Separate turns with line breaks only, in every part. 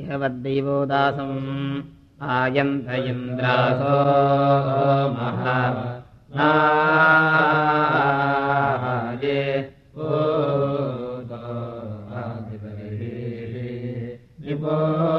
इह वद्दैवो दासम् आयन्द्र इन्द्रासो महा आोदवाधिपर्ते विभोताधिपर्हा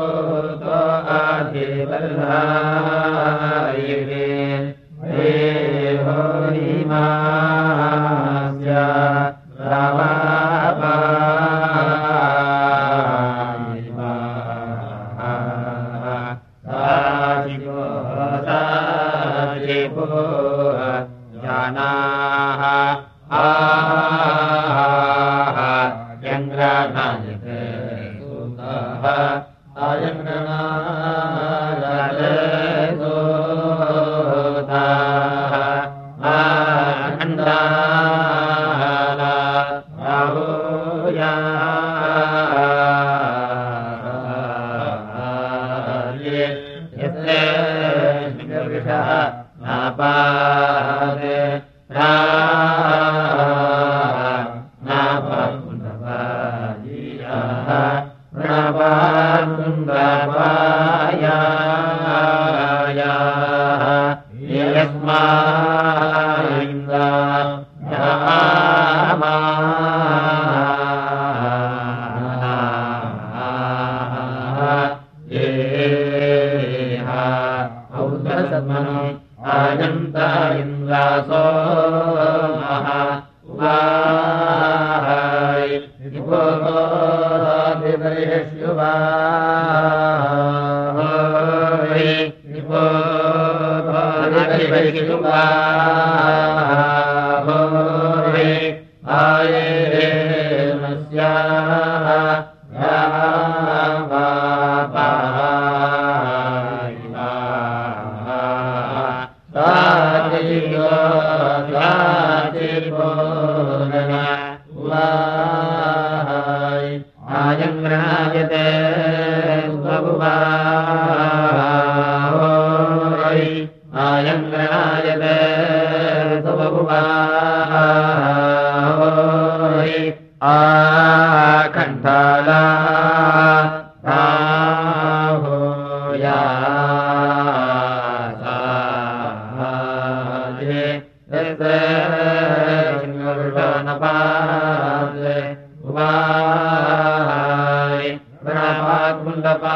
यस्मा यस्ते उपाय प्रणपाकुण्डपा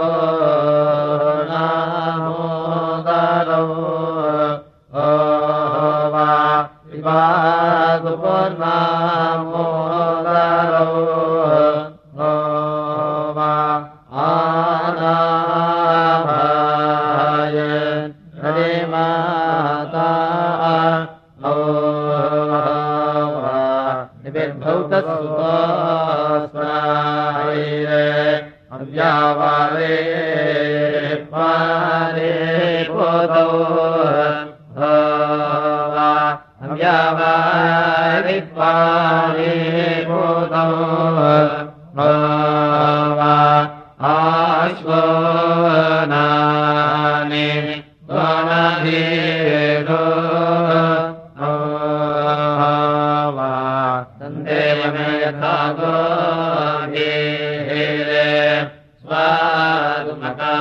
एता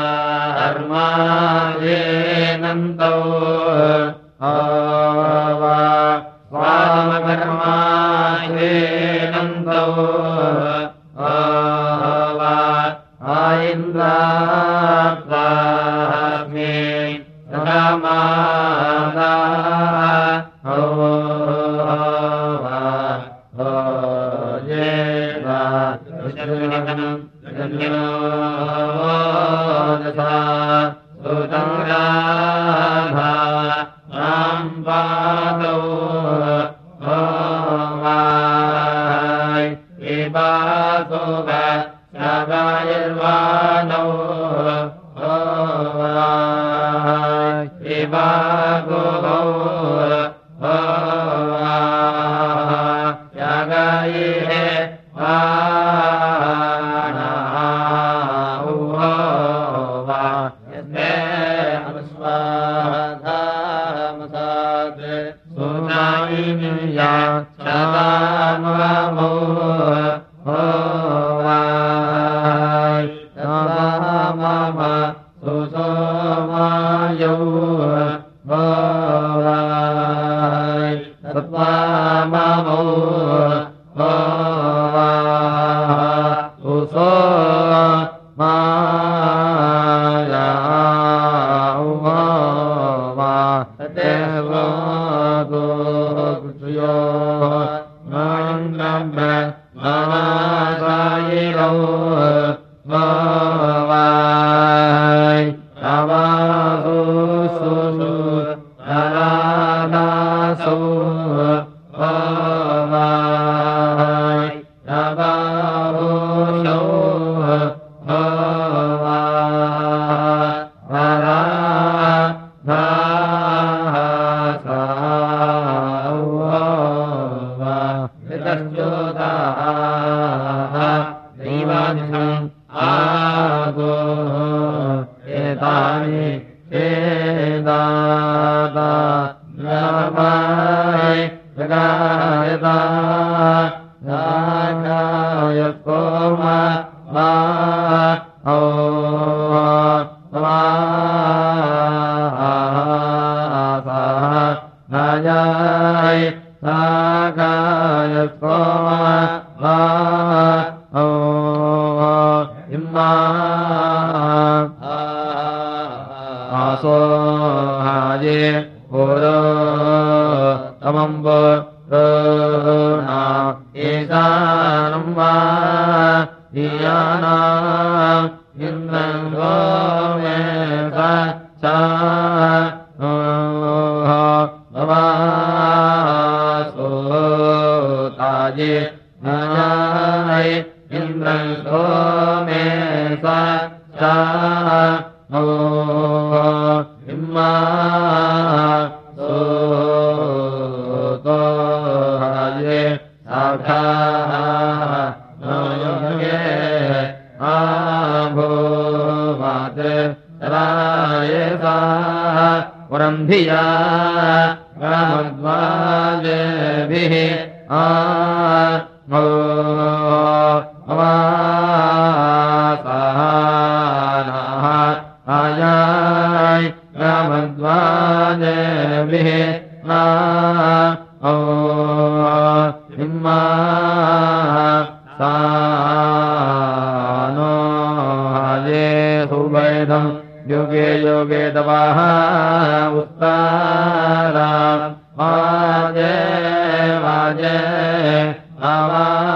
ओ हिमासोजे ओमम्बो वेदम् योगे योगे दवाः उत्तारा वाजे वाजे आवा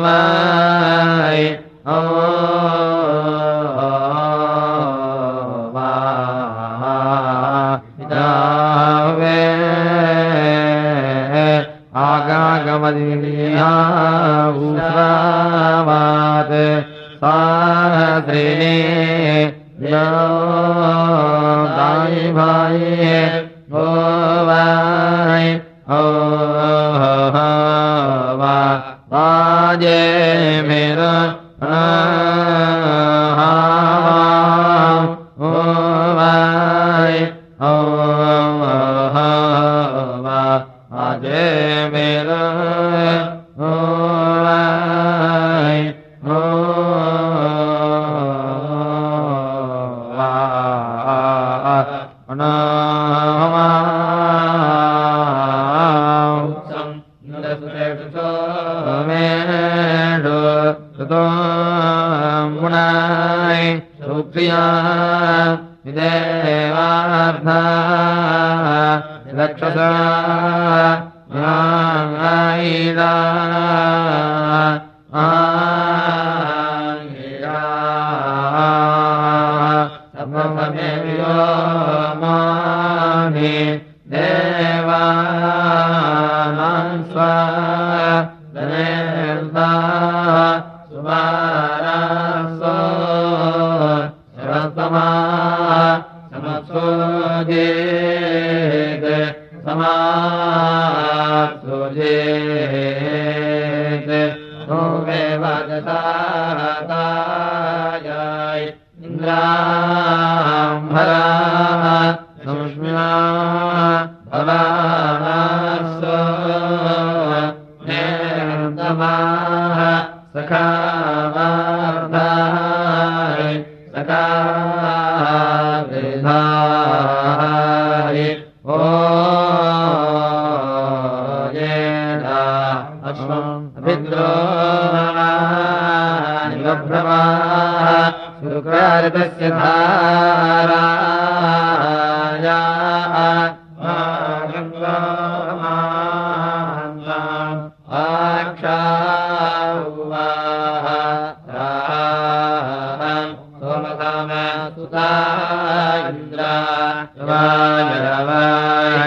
ma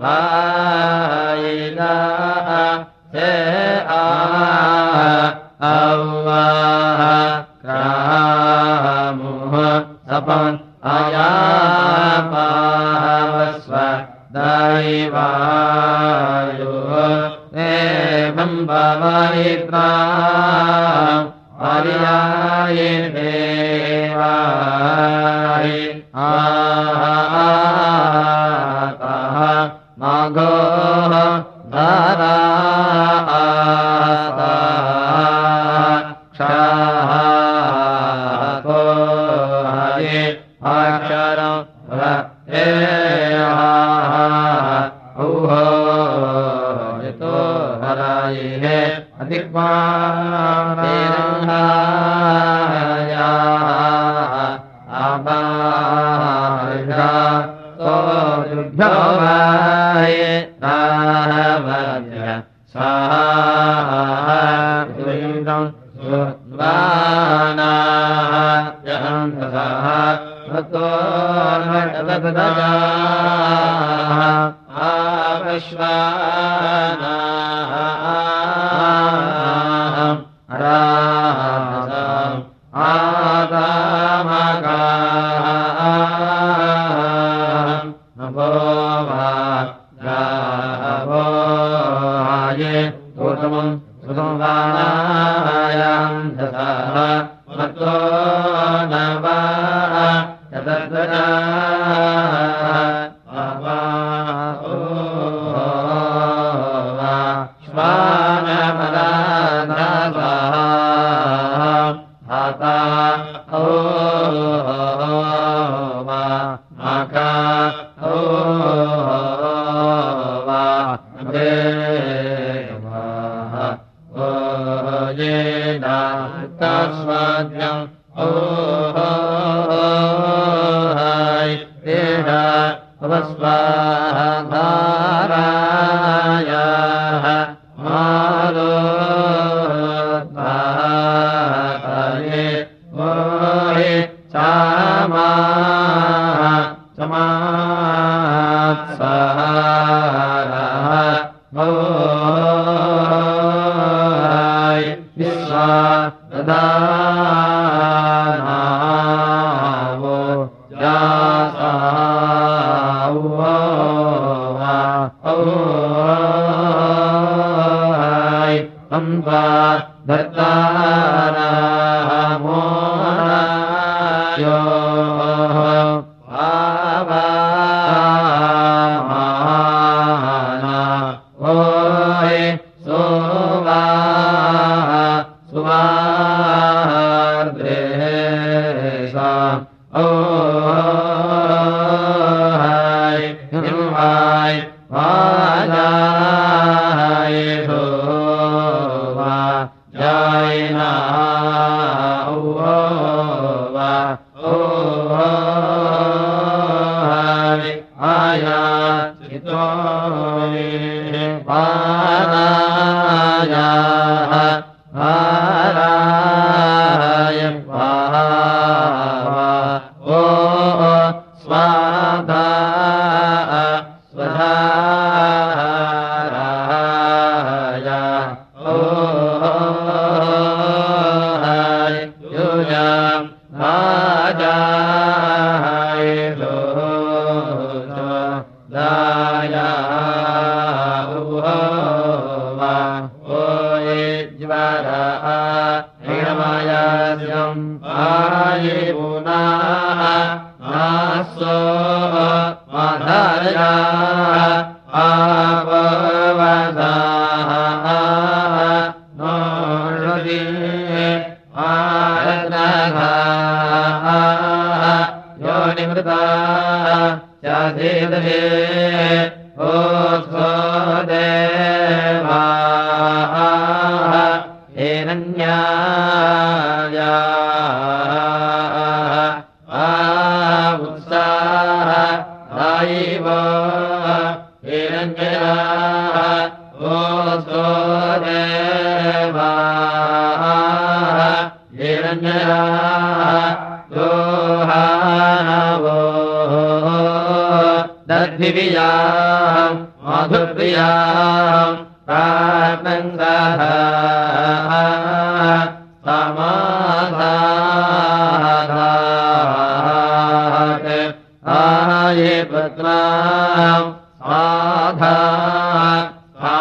Ah.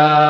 dadah.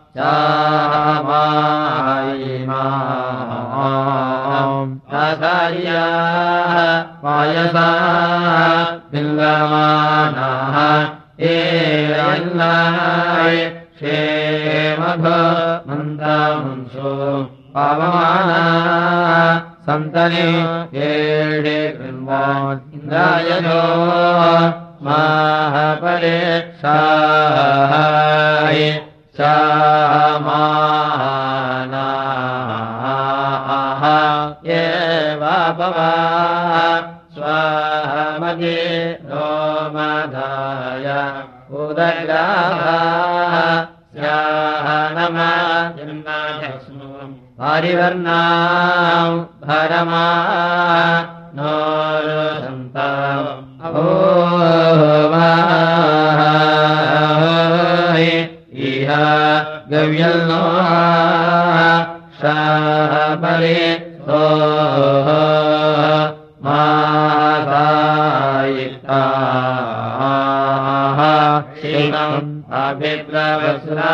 यि माधार्या मायसा बिन्दवानाः एन्नाय शेवघो वन्दासो सन्तने एडे एम्बान्दायधो मा परे स्वाहाय श्रमाः ये वा भवा स्वामजे रोमधाय माय उदगाः श्रवणम भरमा नो गव्यल्लो शामले सो मायिताः शिवम् अभिप्रस्रा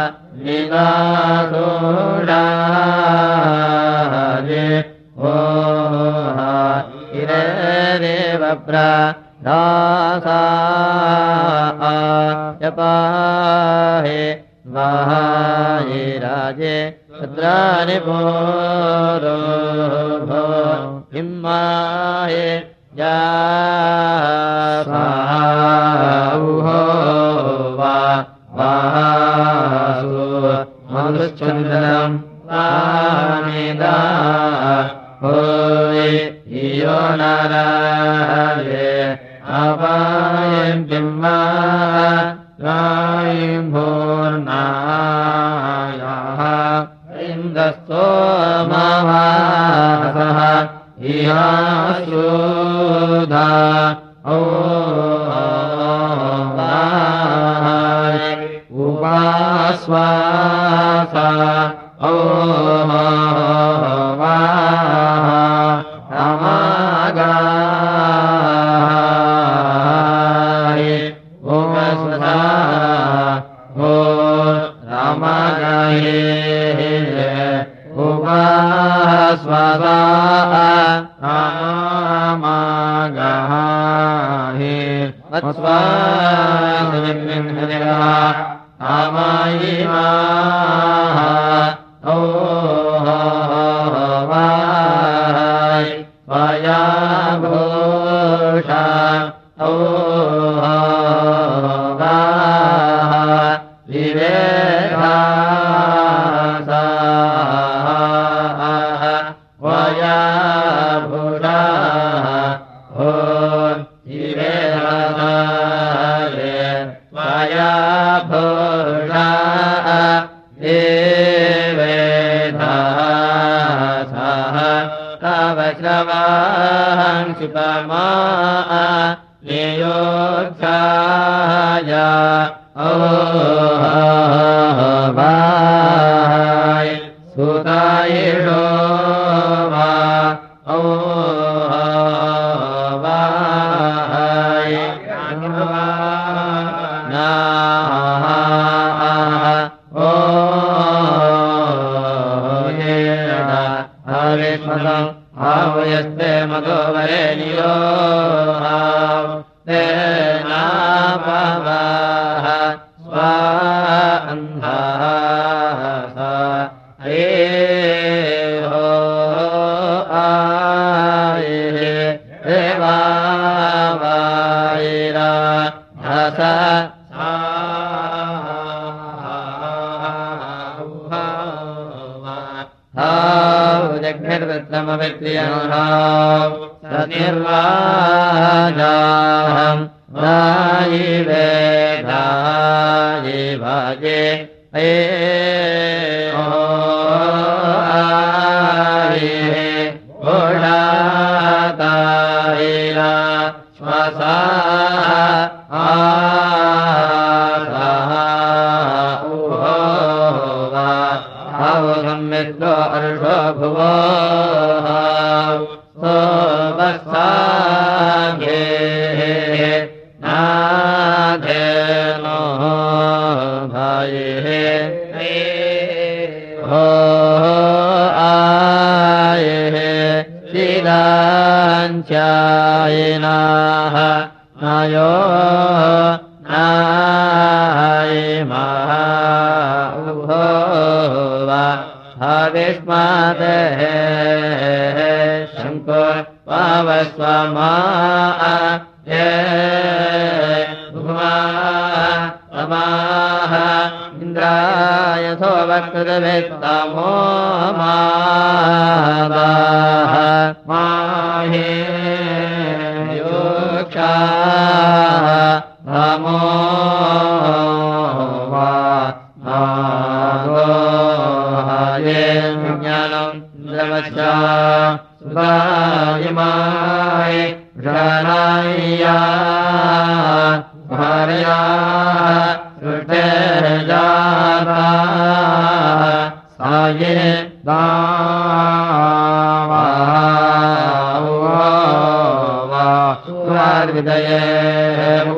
ो रारे व्रा जपा महाय राजे सुद्रा भोरो भो हिम्माय जा चन्द्रम् पामे दा हो यो नारे अवायम् बिम्बा रायम् भोर्णायाः इन्द सो मा या सोधा स्वाहा। ओ नियोत्साय मित्रो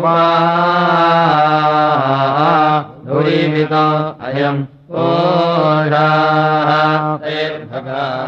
वा धुरीवित अयम् ओषाः सोमपुरानो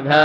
घा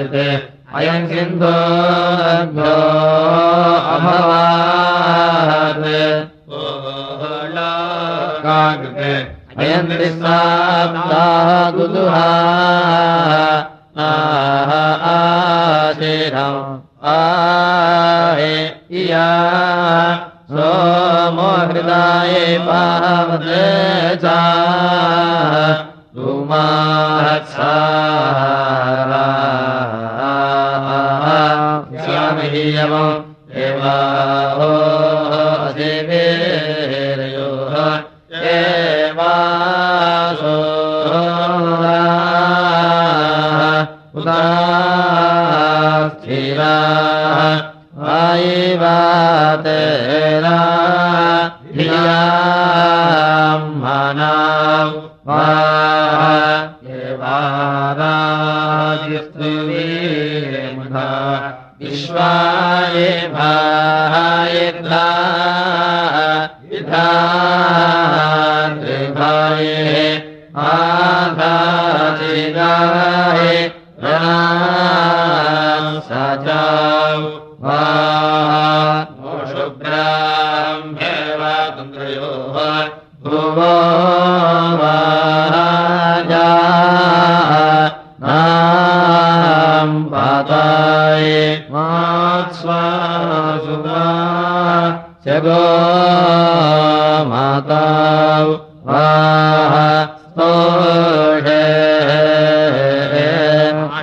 जायते अयम् सिन्धोभ्यो अभवात्। काकृते अयम् त्रिसाब्दा गुदुहा आह आशिरम् आहे इया। सोमो हृदाय पावते चा धूमाक्षारा वा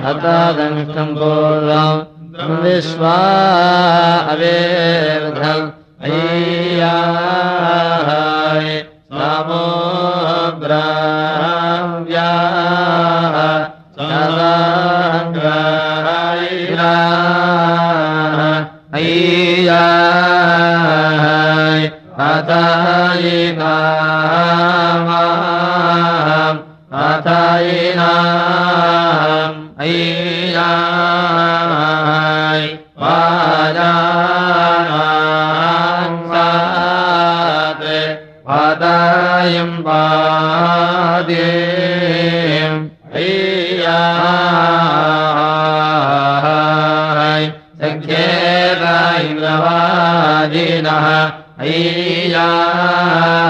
अतादङ्ष्टम् पूर्वम् विश्वा अवेर्धम्। अय्याय नमो ब्राव्या अय्याय